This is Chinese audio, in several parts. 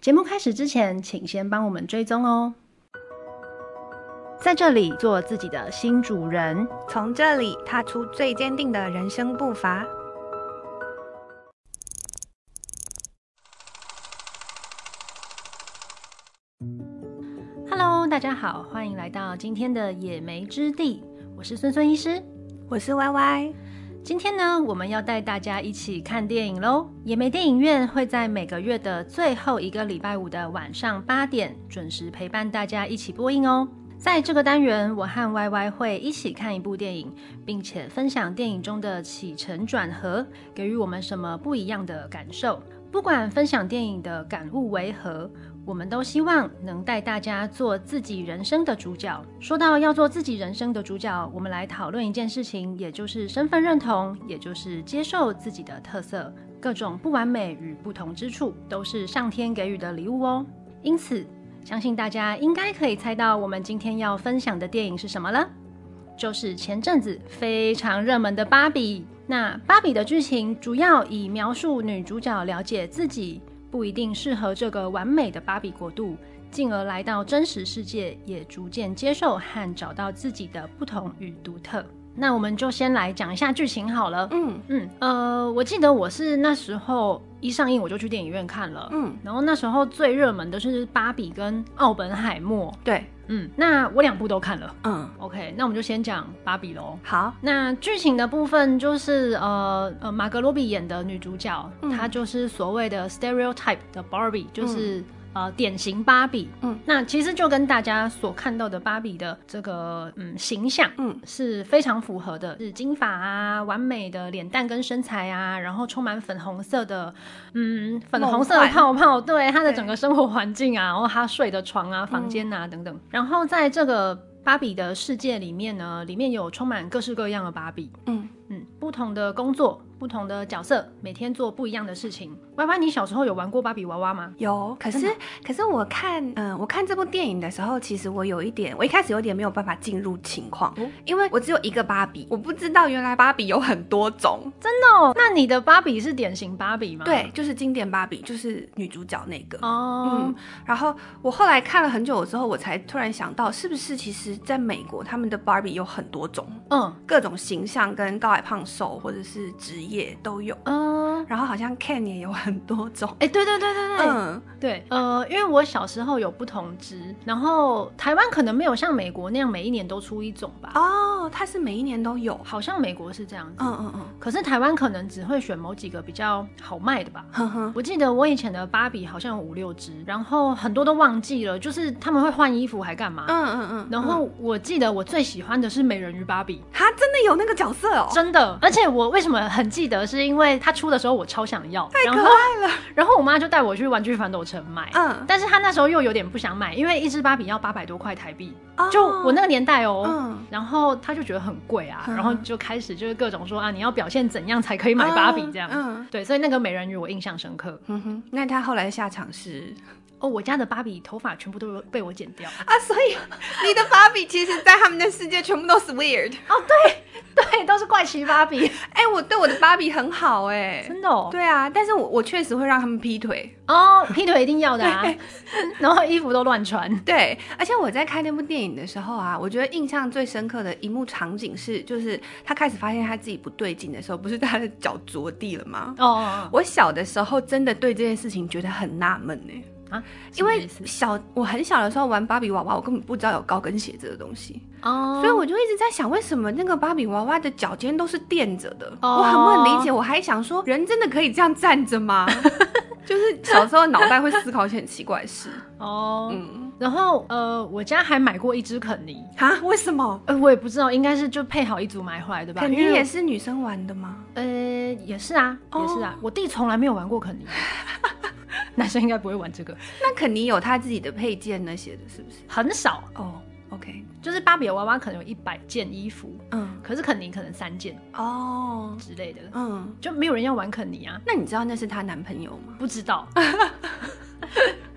节目开始之前，请先帮我们追踪哦。在这里做自己的新主人，从这里踏出最坚定的人生步伐。Hello，大家好，欢迎来到今天的野莓之地，我是孙孙医师，我是 Y Y。今天呢，我们要带大家一起看电影喽。野莓电影院会在每个月的最后一个礼拜五的晚上八点准时陪伴大家一起播映哦。在这个单元，我和 Y Y 会一起看一部电影，并且分享电影中的起承转合，给予我们什么不一样的感受。不管分享电影的感悟为何，我们都希望能带大家做自己人生的主角。说到要做自己人生的主角，我们来讨论一件事情，也就是身份认同，也就是接受自己的特色。各种不完美与不同之处，都是上天给予的礼物哦。因此，相信大家应该可以猜到我们今天要分享的电影是什么了，就是前阵子非常热门的《芭比》。那芭比的剧情主要以描述女主角了解自己不一定适合这个完美的芭比国度，进而来到真实世界，也逐渐接受和找到自己的不同与独特。那我们就先来讲一下剧情好了。嗯嗯，呃，我记得我是那时候一上映我就去电影院看了。嗯，然后那时候最热门的是芭比跟奥本海默。对。嗯，那我两部都看了。嗯，OK，那我们就先讲芭比喽。好，那剧情的部分就是呃呃，马格罗比演的女主角，嗯、她就是所谓的 stereotype 的 Barbie，就是。嗯呃，典型芭比，嗯，那其实就跟大家所看到的芭比的这个嗯形象，嗯，是非常符合的，是金发啊，完美的脸蛋跟身材啊，然后充满粉红色的，嗯，粉红色的泡泡，对她的整个生活环境啊，然后她睡的床啊、房间啊等等，然后在这个芭比的世界里面呢，里面有充满各式各样的芭比，嗯嗯，不同的工作。不同的角色，每天做不一样的事情。歪歪，你小时候有玩过芭比娃娃吗？有，可是可是我看，嗯，我看这部电影的时候，其实我有一点，我一开始有点没有办法进入情况，嗯，因为我只有一个芭比，我不知道原来芭比有很多种，真的哦。那你的芭比是典型芭比吗？对，就是经典芭比，就是女主角那个。哦，嗯，然后我后来看了很久之后，我才突然想到，是不是其实在美国他们的芭比有很多种，嗯，各种形象跟高矮胖瘦或者是职业。都有，嗯，然后好像 Ken 也有很多种，哎，对对对对对，嗯，对，呃，因为我小时候有不同只，然后台湾可能没有像美国那样每一年都出一种吧，哦，它是每一年都有，好像美国是这样子，嗯嗯嗯，可是台湾可能只会选某几个比较好卖的吧，哼哼，我记得我以前的芭比好像有五六只，然后很多都忘记了，就是他们会换衣服还干嘛，嗯嗯嗯，然后我记得我最喜欢的是美人鱼芭比，它真的有那个角色哦，真的，而且我为什么很记得，是因为他出的时候我超想要，太可爱了。然后，然后我妈就带我去玩具反斗城买，嗯，但是她那时候又有点不想买，因为一只芭比要八百多块台币，哦，就我那个年代哦，嗯，然后她就觉得很贵啊，嗯，然后就开始就是各种说啊，你要表现怎样才可以买芭比这样，嗯，嗯，对，所以那个美人鱼我印象深刻。嗯哼，那她后来的下场是？哦，我家的芭比头发全部都被我剪掉啊，所以 你的芭比其实，在他们的世界全部都是 weird 哦，对对，都是怪奇芭比。哎、欸，我对我的芭比很好哎、欸，真的哦。对啊，但是我我确实会让他们劈腿哦，劈腿一定要的啊，然后衣服都乱穿。对，而且我在看那部电影的时候啊，我觉得印象最深刻的一幕场景是，就是他开始发现他自己不对劲的时候，不是他的脚着地了吗？哦，哦，哦，我小的时候真的对这件事情觉得很纳闷呢。啊，因为小我很小的时候玩芭比娃娃，我根本不知道有高跟鞋这个东西哦，oh. 所以我就一直在想，为什么那个芭比娃娃的脚尖都是垫着的？Oh. 我很不能理解。我还想说，人真的可以这样站着吗？就是小时候脑袋会思考一些很奇怪的事 哦。Oh. 嗯，然后呃，我家还买过一只肯尼啊？为什么？呃，我也不知道，应该是就配好一组买回来的吧？肯尼也是女生玩的吗？呃，也是啊，也是啊。Oh. 我弟从来没有玩过肯尼。男生应该不会玩这个，那肯尼有他自己的配件那些的，是不是？很少哦。Oh, OK，就是芭比娃娃可能有一百件衣服，嗯，可是肯尼可能三件哦之类的，嗯，就没有人要玩肯尼啊。那你知道那是她男朋友吗？不知道，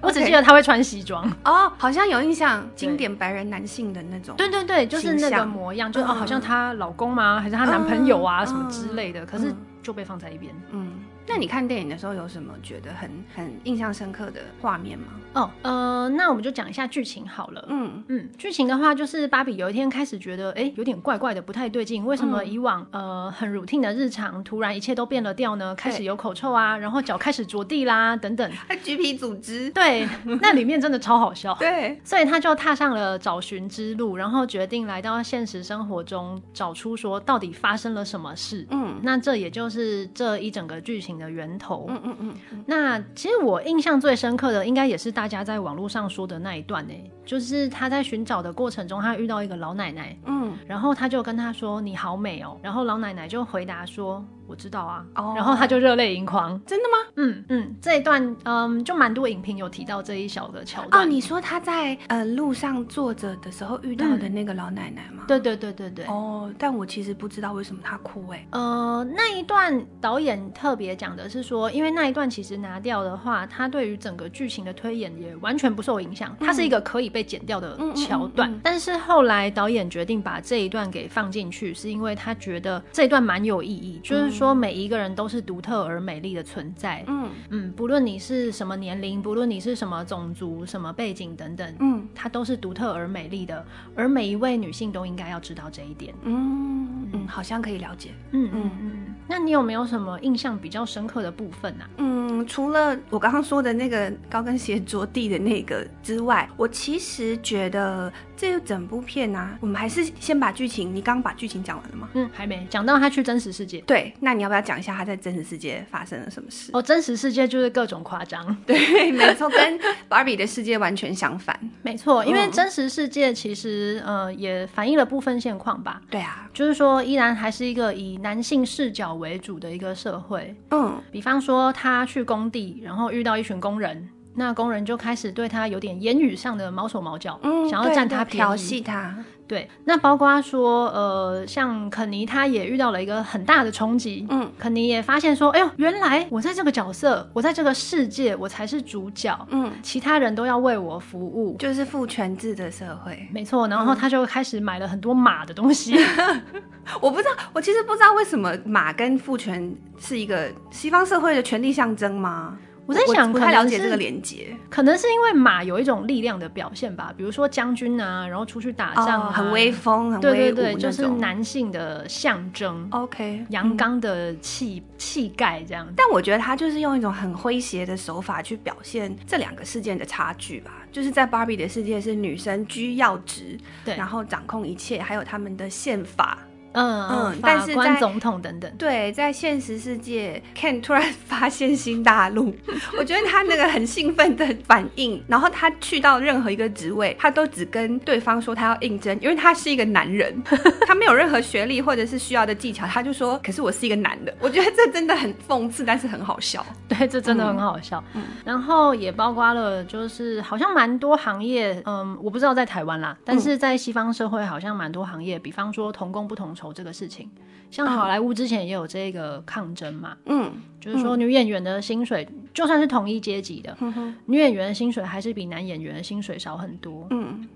我只记得他会穿西装哦 oh, 好像有印象，经典白人男性的那种，对对对，就是那个模样，就哦，好像她老公吗？还是她男朋友啊、嗯、什么之类的？可是就被放在一边，嗯。那你看电影的时候有什么觉得很很印象深刻的画面吗？哦，呃，那我们就讲一下剧情好了。嗯嗯，剧情的话就是芭比有一天开始觉得，哎，有点怪怪的，不太对劲。为什么以往、嗯、呃很 routine 的日常，突然一切都变了调呢？开始有口臭啊，然后脚开始着地啦，等等。还橘皮组织。对，那里面真的超好笑。对，所以他就踏上了找寻之路，然后决定来到现实生活中，找出说到底发生了什么事。嗯，那这也就是这一整个剧情的源头。嗯嗯嗯，嗯。那其实我印象最深刻的，应该也是大家在网络上说的那一段呢，就是他在寻找的过程中，他遇到一个老奶奶。嗯，然后他就跟她说：“你好美哦。”然后老奶奶就回答说。我知道啊，oh. 然后他就热泪盈眶。真的吗？嗯嗯，这一段嗯，就蛮多影评有提到这一小个桥段。哦，你说他在呃路上坐着的时候遇到的那个老奶奶吗？对对对对对。哦，oh, 但我其实不知道为什么他哭哎。呃，那一段导演特别讲的是说，因为那一段其实拿掉的话，他对于整个剧情的推演也完全不受影响，它是一个可以被剪掉的桥段。嗯嗯嗯嗯、但是后来导演决定把这一段给放进去，是因为他觉得这一段蛮有意义，就是说每一个人都是独特而美丽的存在。嗯嗯，不论你是什么年龄，不论你是什么种族、什么背景等等，嗯，它都是独特而美丽的。而每一位女性都应该要知道这一点。嗯嗯，好像可以了解。嗯嗯嗯。那你有没有什么印象比较深刻的部分呢？嗯，除了我刚刚说的那个高跟鞋着地的那个之外，我其实觉得。这整部片啊，我们还是先把剧情。你刚刚把剧情讲完了吗？嗯，还没讲到他去真实世界。对，那你要不要讲一下他在真实世界发生了什么事？哦，真实世界就是各种夸张。对，没错，跟芭比的世界完全相反。没错，因为真实世界其实呃也反映了部分现况吧。对啊，就是说依然还是一个以男性视角为主的一个社会。嗯，比方说他去工地，然后遇到一群工人。那工人就开始对他有点言语上的毛手毛脚，嗯，想要占他便宜，调戏他。对，那包括说，呃，像肯尼他也遇到了一个很大的冲击，嗯，肯尼也发现说，哎呦，原来我在这个角色，我在这个世界，我才是主角，嗯，其他人都要为我服务，就是父权制的社会，没错。然后他就开始买了很多马的东西，嗯、我不知道，我其实不知道为什么马跟父权是一个西方社会的权力象征吗？我在想，不太了解这个连接，可能是因为马有一种力量的表现吧，比如说将军啊，然后出去打仗，啊，很威风，很威武，对对对，就是男性的象征。OK，阳刚的气气概这样。但我觉得他就是用一种很诙谐的手法去表现这两个事件的差距吧。就是在芭比的世界是女生居要职，对，然后掌控一切，还有他们的宪法。嗯嗯，但是在总统等等，对，在现实世界，Ken 突然发现新大陆，我觉得他那个很兴奋的反应，然后他去到任何一个职位，他都只跟对方说他要应征，因为他是一个男人，他没有任何学历或者是需要的技巧，他就说，可是我是一个男的，我觉得这真的很讽刺，但是很好笑，对，这真的很好笑，嗯，然后也包括了，就是好像蛮多行业，嗯，我不知道在台湾啦，但是在西方社会好像蛮多行业，比方说同工不同酬这个事情，像好莱坞之前也有这个抗争嘛，嗯，就是说女演员的薪水，就算是同一阶级的，女演员的薪水还是比男演员的薪水少很多，嗯，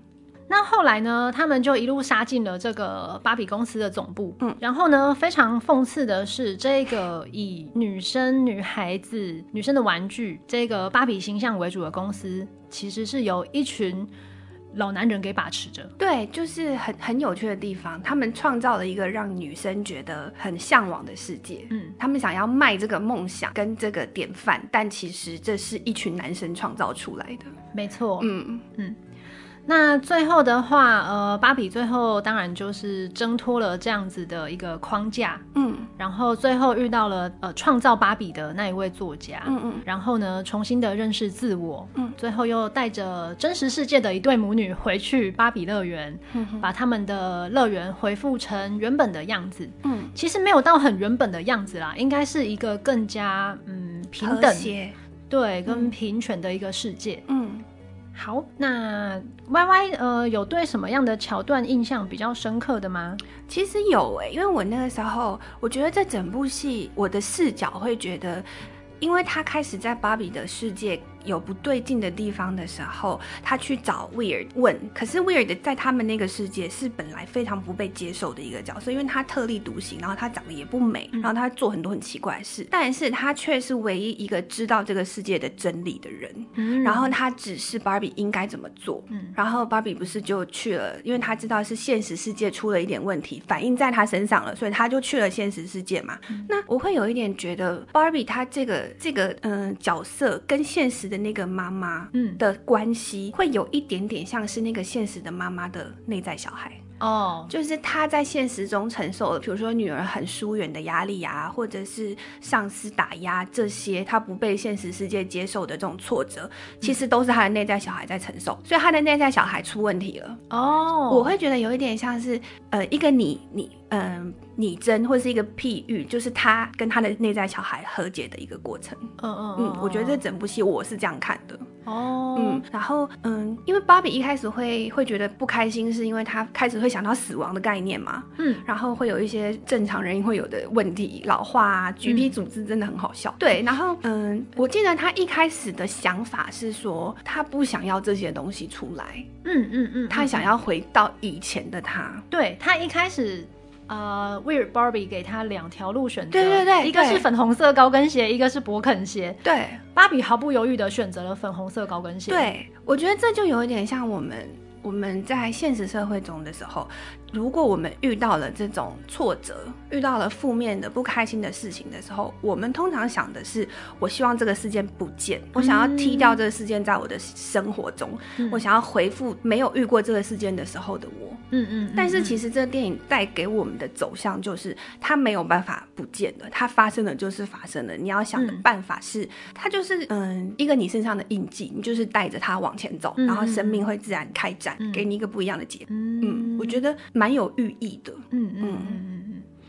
那后来呢，他们就一路杀进了这个芭比公司的总部，嗯，然后呢，非常讽刺的是，这个以女生、女孩子、女生的玩具这个芭比形象为主的公司，其实是由一群。老男人给把持着，对，就是很很有趣的地方。他们创造了一个让女生觉得很向往的世界，嗯，他们想要卖这个梦想跟这个典范，但其实这是一群男生创造出来的，没错，嗯。嗯。那最后的话，呃，芭比最后当然就是挣脱了这样子的一个框架，嗯，然后最后遇到了呃创造芭比的那一位作家，嗯嗯，然后呢重新的认识自我，嗯，最后又带着真实世界的一对母女回去芭比乐园，嗯，把他们的乐园恢复成原本的样子，嗯，其实没有到很原本的样子啦，应该是一个更加嗯平等，对，跟平权的一个世界，嗯。嗯好，那 Y Y 呃，有对什么样的桥段印象比较深刻的吗？其实有诶、因为我那个时候，我觉得这整部戏我的视角会觉得，因为他开始在芭比的世界有不对劲的地方的时候，他去找 Weird 问。可是 Weird 在他们那个世界是本来非常不被接受的一个角色，因为他特立独行，然后他长得也不美，然后他做很多很奇怪的事，但是他却是唯一一个知道这个世界的真理的人。嗯，然后他指示 Barbie 应该怎么做。嗯，然后 Barbie 不是就去了，因为他知道是现实世界出了一点问题，反映在他身上了，所以他就去了现实世界嘛。嗯，那我会有一点觉得 Barbie 他这个这个嗯、呃、角色跟现实的那个妈妈嗯的关系，会有一点点像是那个现实的妈妈的内在小孩。哦，oh. 就是他在现实中承受了，比如说女儿很疏远的压力啊，或者是上司打压这些，他不被现实世界接受的这种挫折，其实都是他的内在小孩在承受，所以他的内在小孩出问题了。哦，oh. 我会觉得有一点像是，呃，一个你你。嗯，拟真或是一个譬喻，就是他跟他的内在小孩和解的一个过程。嗯嗯嗯，我觉得这整部戏我是这样看的。哦，嗯，然后嗯，因为芭比一开始会会觉得不开心，是因为他开始会想到死亡的概念嘛。嗯，然后会有一些正常人会有的问题，老化啊橘皮组织真的很好笑。嗯、对，然后嗯，我记得他一开始的想法是说，他不想要这些东西出来。嗯嗯嗯，嗯，他想要回到以前的他。对，他一开始。呃，Weird Barbie 给他两条路选择，对对对，一个是粉红色高跟鞋，一个是勃肯鞋。对，芭比毫不犹豫的选择了粉红色高跟鞋。对，我觉得这就有一点像我们我们在现实社会中的时候。如果我们遇到了这种挫折，遇到了负面的不开心的事情的时候，我们通常想的是：我希望这个事件不见，我想要踢掉这个事件在我的生活中，嗯、我想要回复没有遇过这个事件的时候的我。嗯嗯。但是其实这个电影带给我们的走向就是，它没有办法不见的，它发生了就是发生了。你要想的办法是，嗯、它就是嗯一个你身上的印记，你就是带着它往前走，嗯、然后生命会自然开展，嗯、给你一个不一样的解。嗯，嗯，我觉得蛮。蛮有寓意的，嗯嗯嗯嗯嗯，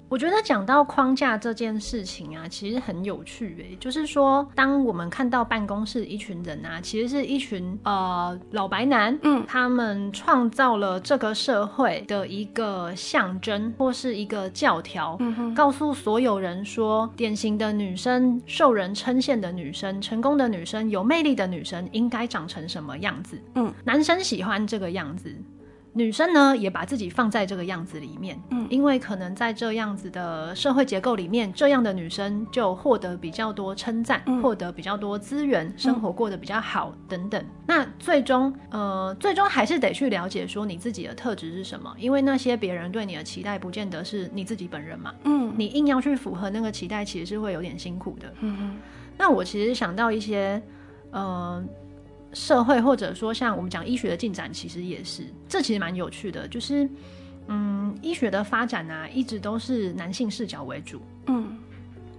我觉得讲到框架这件事情啊，其实很有趣诶，就是说，当我们看到办公室一群人啊，其实是一群呃老白男，嗯，他们创造了这个社会的一个象征或是一个教条，告诉所有人说，典型的女生、受人称羡的女生、成功的女生、有魅力的女生应该长成什么样子，嗯，男生喜欢这个样子。女生呢，也把自己放在这个样子里面，嗯，因为可能在这样子的社会结构里面，这样的女生就获得比较多称赞，嗯、获得比较多资源，生活过得比较好，嗯、等等。那最终，呃，最终还是得去了解说你自己的特质是什么，因为那些别人对你的期待，不见得是你自己本人嘛，嗯，你硬要去符合那个期待，其实是会有点辛苦的，嗯哼。那我其实想到一些，呃。社会或者说像我们讲医学的进展，其实也是，这其实蛮有趣的。就是，嗯，医学的发展啊，一直都是男性视角为主。嗯，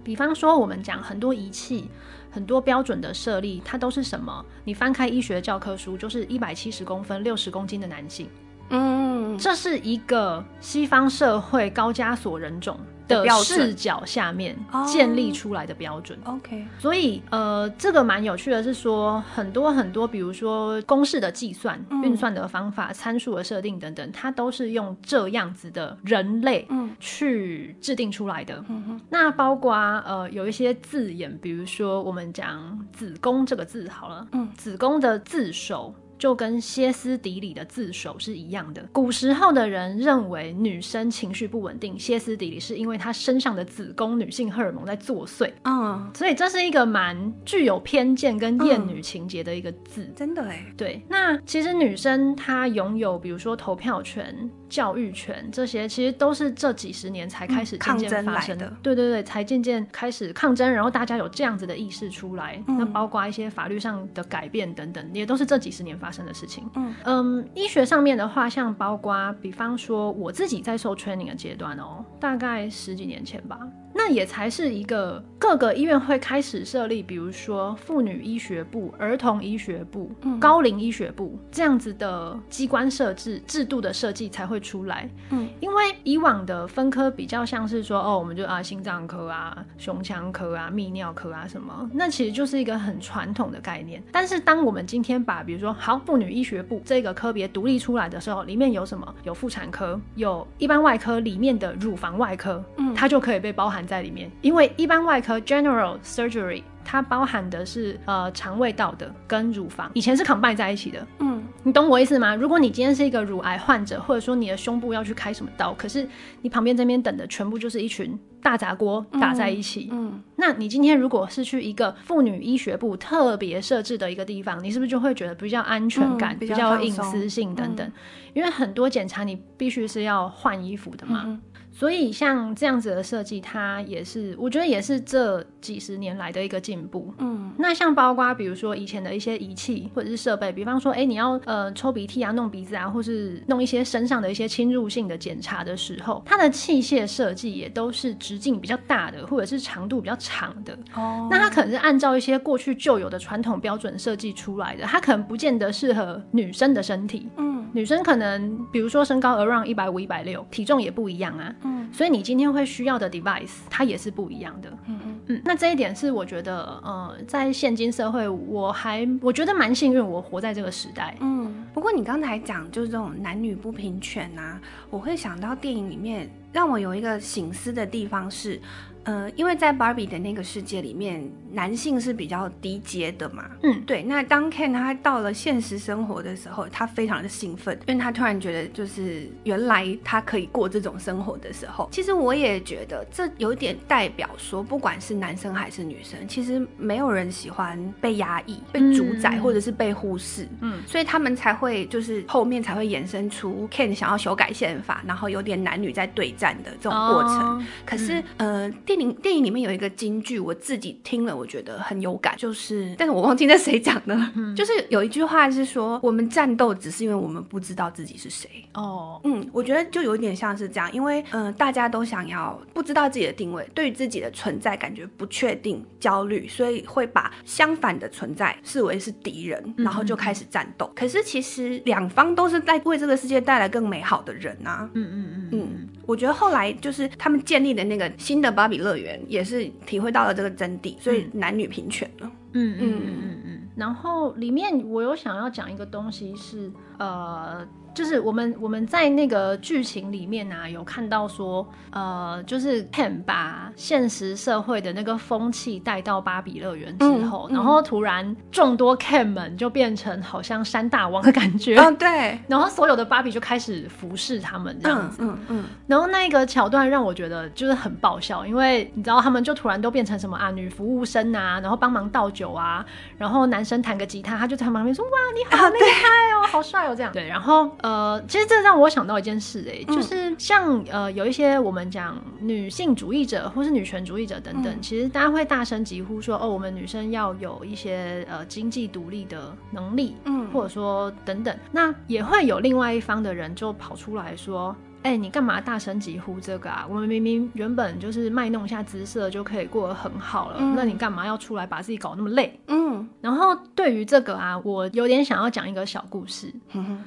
比方说我们讲很多仪器、很多标准的设立，它都是什么？你翻开医学教科书，就是一百七十公分、六十公斤的男性。嗯，这是一个西方社会高加索人种的视角下面建立出来的标准。Oh, OK，所以呃，这个蛮有趣的，是说很多很多，比如说公式的计算、运算的方法、参数的设定等等，它都是用这样子的人类去制定出来的。嗯、那包括呃有一些字眼，比如说我们讲子宫这个字好了，嗯，子宫的字首。就跟歇斯底里的自首是一样的。古时候的人认为女生情绪不稳定、歇斯底里，是因为她身上的子宫女性荷尔蒙在作祟。嗯，所以这是一个蛮具有偏见跟厌女情节的一个字。嗯、真的哎，对。那其实女生她拥有，比如说投票权。教育权这些其实都是这几十年才开始渐渐发生的，对对对，才渐渐开始抗争，然后大家有这样子的意识出来，嗯、那包括一些法律上的改变等等，也都是这几十年发生的事情。嗯嗯，医学上面的话，像包括比方说我自己在受 training 的阶段哦，大概十几年前吧。那也才是一个各个医院会开始设立，比如说妇女医学部、儿童医学部、嗯、高龄医学部这样子的机关设置制度的设计才会出来。嗯，因为以往的分科比较像是说，哦，我们就啊心脏科啊、胸腔科啊、泌尿科啊什么，那其实就是一个很传统的概念。但是当我们今天把比如说好妇女医学部这个科别独立出来的时候，里面有什么？有妇产科，有一般外科里面的乳房外科，嗯，它就可以被包含。在里面，因为一般外科 （general surgery）。它包含的是呃肠胃道的跟乳房，以前是 combine 在一起的。嗯，你懂我意思吗？如果你今天是一个乳癌患者，或者说你的胸部要去开什么刀，可是你旁边这边等的全部就是一群大杂锅打在一起。嗯，嗯，那你今天如果是去一个妇女医学部特别设置的一个地方，你是不是就会觉得比较安全感，嗯、比较隐私性等等？嗯、因为很多检查你必须是要换衣服的嘛。嗯所以像这样子的设计，它也是我觉得也是这几十年来的一个进步。嗯，那像包括比如说以前的一些仪器或者是设备，比方说，哎，你要呃抽鼻涕啊、弄鼻子啊，或是弄一些身上的一些侵入性的检查的时候，它的器械设计也都是直径比较大的，或者是长度比较长的。哦，那它可能是按照一些过去旧有的传统标准设计出来的，它可能不见得适合女生的身体。嗯，女生可能比如说身高 around 一百五、一百六，体重也不一样啊。嗯，所以你今天会需要的 device，它也是不一样的。嗯哼嗯，那这一点是我觉得，呃，在现今社会，我还我觉得蛮幸运，我活在这个时代。嗯，不过你刚才讲就是这种男女不平权啊，我会想到电影里面让我有一个省思的地方是。呃，因为在 Barbie 的那个世界里面，男性是比较低阶的嘛。嗯，对。那当 Ken 他到了现实生活的时候，他非常的兴奋，因为他突然觉得，就是原来他可以过这种生活的时候，其实我也觉得这有点代表说，不管是男生还是女生，其实没有人喜欢被压抑、被主宰，嗯、或者是被忽视。嗯，所以他们才会就是后面才会衍生出 Ken 想要修改宪法，然后有点男女在对战的这种过程。哦、可是，嗯、呃，电电影里面有一个金句，我自己听了，我觉得很有感，就是，但是我忘记那谁讲的，嗯、就是有一句话是说，我们战斗只是因为我们不知道自己是谁。哦，嗯，我觉得就有点像是这样，因为，嗯、呃，大家都想要不知道自己的定位，对于自己的存在感觉不确定、焦虑，所以会把相反的存在视为是敌人，然后就开始战斗。嗯、可是其实两方都是在为这个世界带来更美好的人啊。嗯嗯嗯嗯，我觉得后来就是他们建立的那个新的芭比乐园。也是体会到了这个真谛，所以男女平权了。嗯嗯嗯嗯嗯。然后里面我有想要讲一个东西是，呃。就是我们我们在那个剧情里面啊，有看到说，呃，就是 Ken 把现实社会的那个风气带到芭比乐园之后，嗯。嗯、然后突然众多 Ken 们就变成好像山大王的感觉，嗯，对，然后所有的芭比就开始服侍他们这样子，嗯嗯，嗯。然后那个桥段让我觉得就是很爆笑，因为你知道他们就突然都变成什么啊，女服务生啊，然后帮忙倒酒啊，然后男生弹个吉他，他就在旁边说哇，你好厉害哦，啊、好帅哦这样，对，然后。呃，其实这让我想到一件事，欸，哎，就是像呃有一些我们讲女性主义者或是女权主义者等等，嗯、其实大家会大声疾呼说，哦，我们女生要有一些呃经济独立的能力，嗯，或者说等等，那也会有另外一方的人就跑出来说。哎、欸，你干嘛大声疾呼这个啊？我们明明原本就是卖弄一下姿色就可以过得很好了，嗯、那你干嘛要出来把自己搞那么累？嗯，然后对于这个啊，我有点想要讲一个小故事。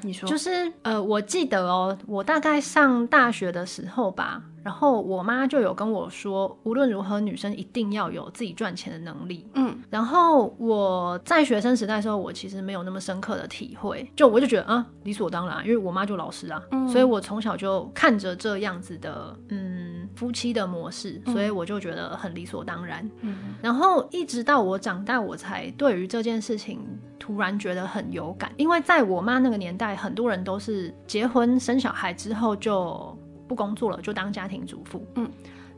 你说，就是呃，我记得哦，我大概上大学的时候吧。然后我妈就有跟我说，无论如何，女生一定要有自己赚钱的能力。嗯，然后我在学生时代的时候，我其实没有那么深刻的体会，就我就觉得啊，理所当然，因为我妈就老师啊，嗯，所以我从小就看着这样子的，嗯，夫妻的模式，所以我就觉得很理所当然。嗯，然后一直到我长大，我才对于这件事情突然觉得很有感，因为在我妈那个年代，很多人都是结婚生小孩之后就。不工作了，就当家庭主妇。嗯，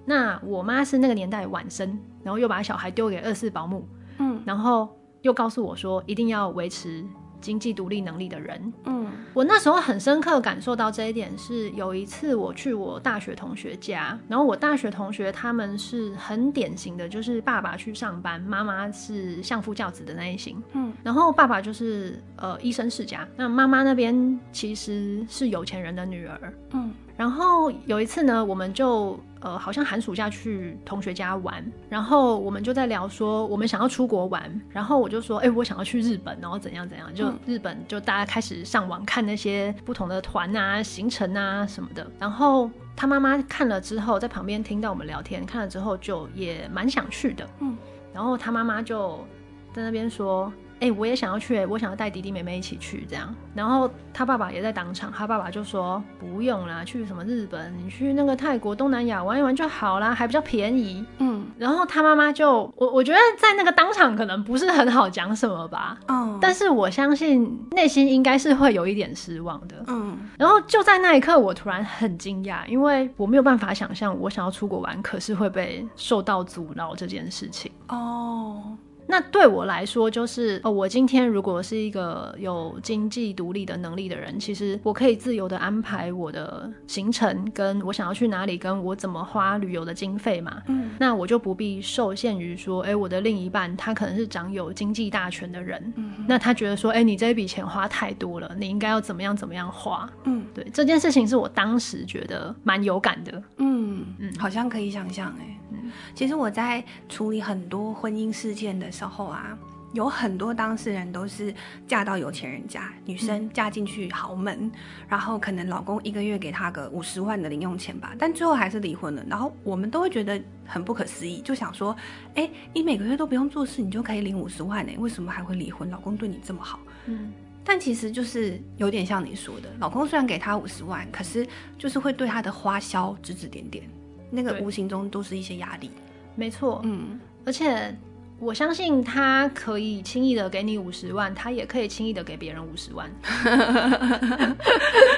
那我妈是那个年代晚生，然后又把小孩丢给二世保姆。嗯，然后又告诉我说，一定要维持经济独立能力的人。嗯，我那时候很深刻感受到这一点，是有一次我去我大学同学家，然后我大学同学他们是很典型的，就是爸爸去上班，妈妈是相夫教子的那一型。嗯，然后爸爸就是呃医生世家，那妈妈那边其实是有钱人的女儿。嗯。然后有一次呢，我们就呃好像寒暑假去同学家玩，然后我们就在聊说我们想要出国玩，然后我就说，哎，我想要去日本，然后怎样怎样，就日本就大家开始上网看那些不同的团啊、行程啊什么的。然后他妈妈看了之后，在旁边听到我们聊天，看了之后就也蛮想去的，嗯。然后他妈妈就在那边说。哎、欸，我也想要去，我想要带弟弟妹妹一起去这样。然后他爸爸也在当场，他爸爸就说不用啦，去什么日本，你去那个泰国、东南亚玩一玩就好啦，还比较便宜。嗯，然后他妈妈就我我觉得在那个当场可能不是很好讲什么吧。嗯，但是我相信内心应该是会有一点失望的。嗯，然后就在那一刻，我突然很惊讶，因为我没有办法想象我想要出国玩，可是会被受到阻挠这件事情。哦。那对我来说，就是哦，我今天如果是一个有经济独立的能力的人，其实我可以自由的安排我的行程，跟我想要去哪里，跟我怎么花旅游的经费嘛。嗯，那我就不必受限于说，哎，我的另一半他可能是掌有经济大权的人，嗯，那他觉得说，哎，你这一笔钱花太多了，你应该要怎么样怎么样花。嗯，对，这件事情是我当时觉得蛮有感的。嗯嗯，好像可以想象，哎。其实我在处理很多婚姻事件的时候啊，有很多当事人都是嫁到有钱人家，女生嫁进去豪门，嗯、然后可能老公一个月给她个五十万的零用钱吧，但最后还是离婚了。然后我们都会觉得很不可思议，就想说，哎，你每个月都不用做事，你就可以领五十万呢？为什么还会离婚？老公对你这么好，嗯，但其实就是有点像你说的，老公虽然给她五十万，可是就是会对她的花销指指点点。那个无形中都是一些压力，没错，嗯，而且我相信他可以轻易的给你五十万，他也可以轻易的给别人五十万，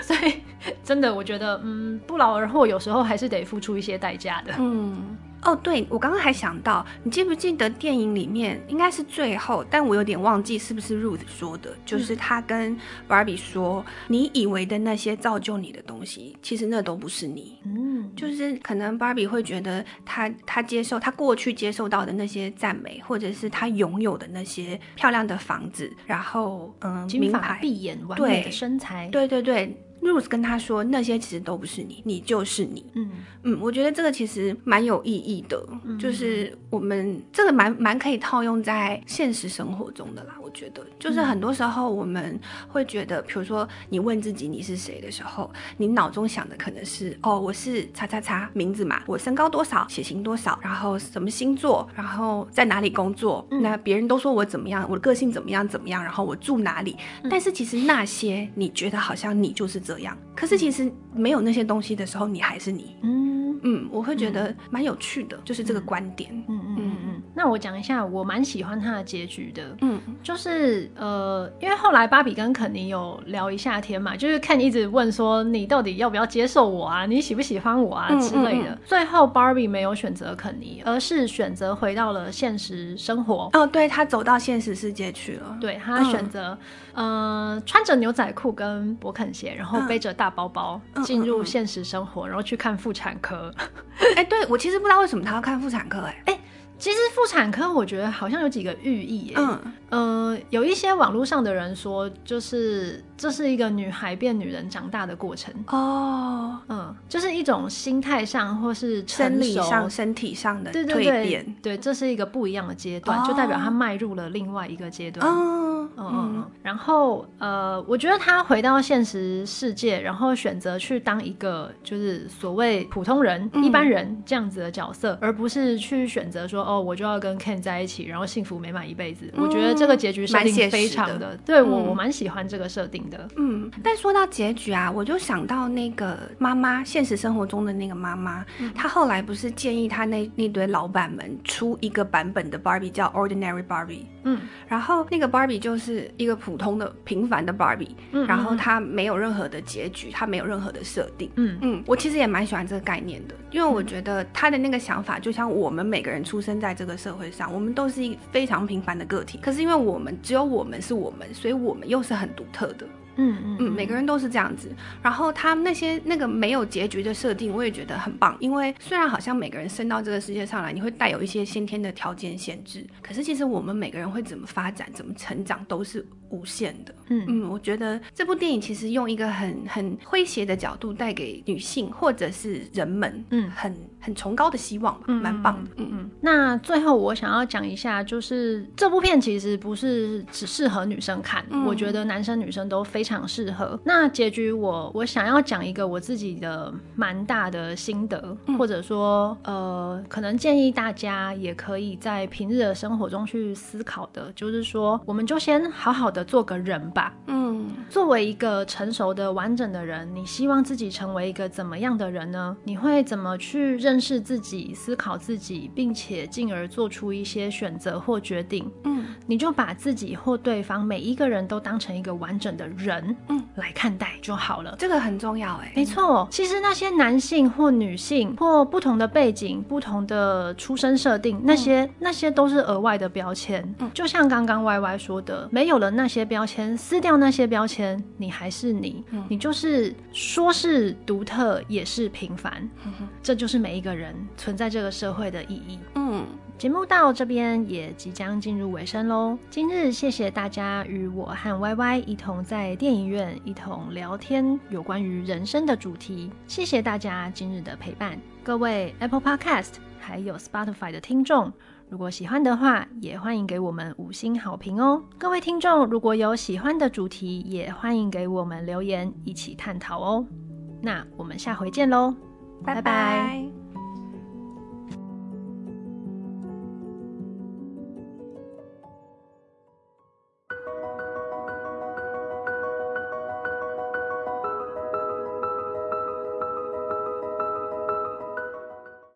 所以真的，我觉得，嗯，不劳而获，有时候还是得付出一些代价的，嗯。哦，对，我刚刚还想到，你记不记得电影里面应该是最后，但我有点忘记是不是 Ruth 说的，就是他跟 Barbie 说，嗯、你以为的那些造就你的东西，其实那都不是你。嗯，就是可能 Barbie 会觉得他他接受他过去接受到的那些赞美，或者是他拥有的那些漂亮的房子，然后嗯，金发碧眼完美的身材，对对对。对 Ruth 跟他说，那些其实都不是你，你就是你。嗯嗯，我觉得这个其实蛮有意义的，嗯、就是我们这个蛮蛮可以套用在现实生活中的啦。我觉得，就是很多时候我们会觉得，比如说你问自己你是谁的时候，你脑中想的可能是哦，我是叉叉叉名字嘛，我身高多少，血型多少，然后什么星座，然后在哪里工作，嗯、那别人都说我怎么样，我的个性怎么样怎么样，然后我住哪里。嗯、但是其实那些你觉得好像你就是这样。可是其实没有那些东西的时候，你还是你。嗯嗯，我会觉得蛮有趣的，嗯、就是这个观点。嗯嗯嗯嗯。那我讲一下，我蛮喜欢他的结局的。嗯，就是呃，因为后来芭比跟肯尼有聊一下天嘛，就是肯尼一直问说，你到底要不要接受我啊？你喜不喜欢我啊之类的。最后芭比没有选择肯尼，而是选择回到了现实生活。哦，对，他走到现实世界去了。对，他选择。呃，穿着牛仔裤跟勃肯鞋，然后背着大包包进入现实生活，然后去看妇产科。哎、欸，对，我其实不知道为什么他要看妇产科、欸，哎，哎。其实妇产科我觉得好像有几个寓意，嗯，呃，有一些网络上的人说，就是这是一个女孩变女人长大的过程。哦，嗯，就是一种心态上或是生理上、身体上的蜕变，对对对，对，这是一个不一样的阶段，哦、就代表她迈入了另外一个阶段，嗯嗯嗯，然后呃，我觉得他回到现实世界，然后选择去当一个就是所谓普通人、嗯、一般人这样子的角色，而不是去选择说。哦，我就要跟 Ken 在一起，然后幸福美满一辈子。嗯、我觉得这个结局设定非常的，的对我、嗯、我蛮喜欢这个设定的。嗯，但说到结局啊，我就想到那个妈妈，现实生活中的那个妈妈，嗯、她后来不是建议她那那堆老板们出一个版本的 Barbie 叫 Ordinary Barbie。嗯，然后那个 Barbie 就是一个普通的平凡的 Barbie，嗯，然后它没有任何的结局，它没有任何的设定。嗯嗯，我其实也蛮喜欢这个概念的，因为我觉得他的那个想法就像我们每个人出生。在这个社会上，我们都是一个非常平凡的个体。可是因为我们只有我们是我们，所以我们又是很独特的。嗯嗯，每个人都是这样子。然后他那些那个没有结局的设定，我也觉得很棒。因为虽然好像每个人生到这个世界上来，你会带有一些先天的条件限制，可是其实我们每个人会怎么发展、怎么成长，都是无限的。嗯嗯，我觉得这部电影其实用一个很很诙谐的角度带给女性或者是人们，嗯，很很崇高的希望，嗯，蛮棒的。嗯嗯。那最后我想要讲一下，就是这部片其实不是只适合女生看，嗯，我觉得男生女生都非常适合。那结局我我想要讲一个我自己的蛮大的心得，嗯、或者说呃，可能建议大家也可以在平日的生活中去思考的，就是说，我们就先好好的做个人吧。嗯，作为一个成熟的完整的人，你希望自己成为一个怎么样的人呢？你会怎么去认识自己、思考自己，并且进而做出一些选择或决定？嗯，你就把自己或对方每一个人都当成一个完整的人，嗯，来看待就好了。这个很重要哎。没错，其实那些男性或女性或不同的背景、不同的出生设定，那些、嗯、那些都是额外的标签。嗯，就像刚刚 Y Y 说的，没有了那些标签，撕掉那些标签，你还是你，嗯、你就是说是独特，也是平凡。嗯，这就是每一个人存在这个社会的意义。嗯。节目到这边也即将进入尾声喽。今日谢谢大家与我和 Y Y 一同在电影院一同聊天有关于人生的主题。谢谢大家今日的陪伴，各位 Apple Podcast 还有 Spotify 的听众，如果喜欢的话，也欢迎给我们五星好评哦。各位听众，如果有喜欢的主题，也欢迎给我们留言，一起探讨哦。那我们下回见喽，拜拜。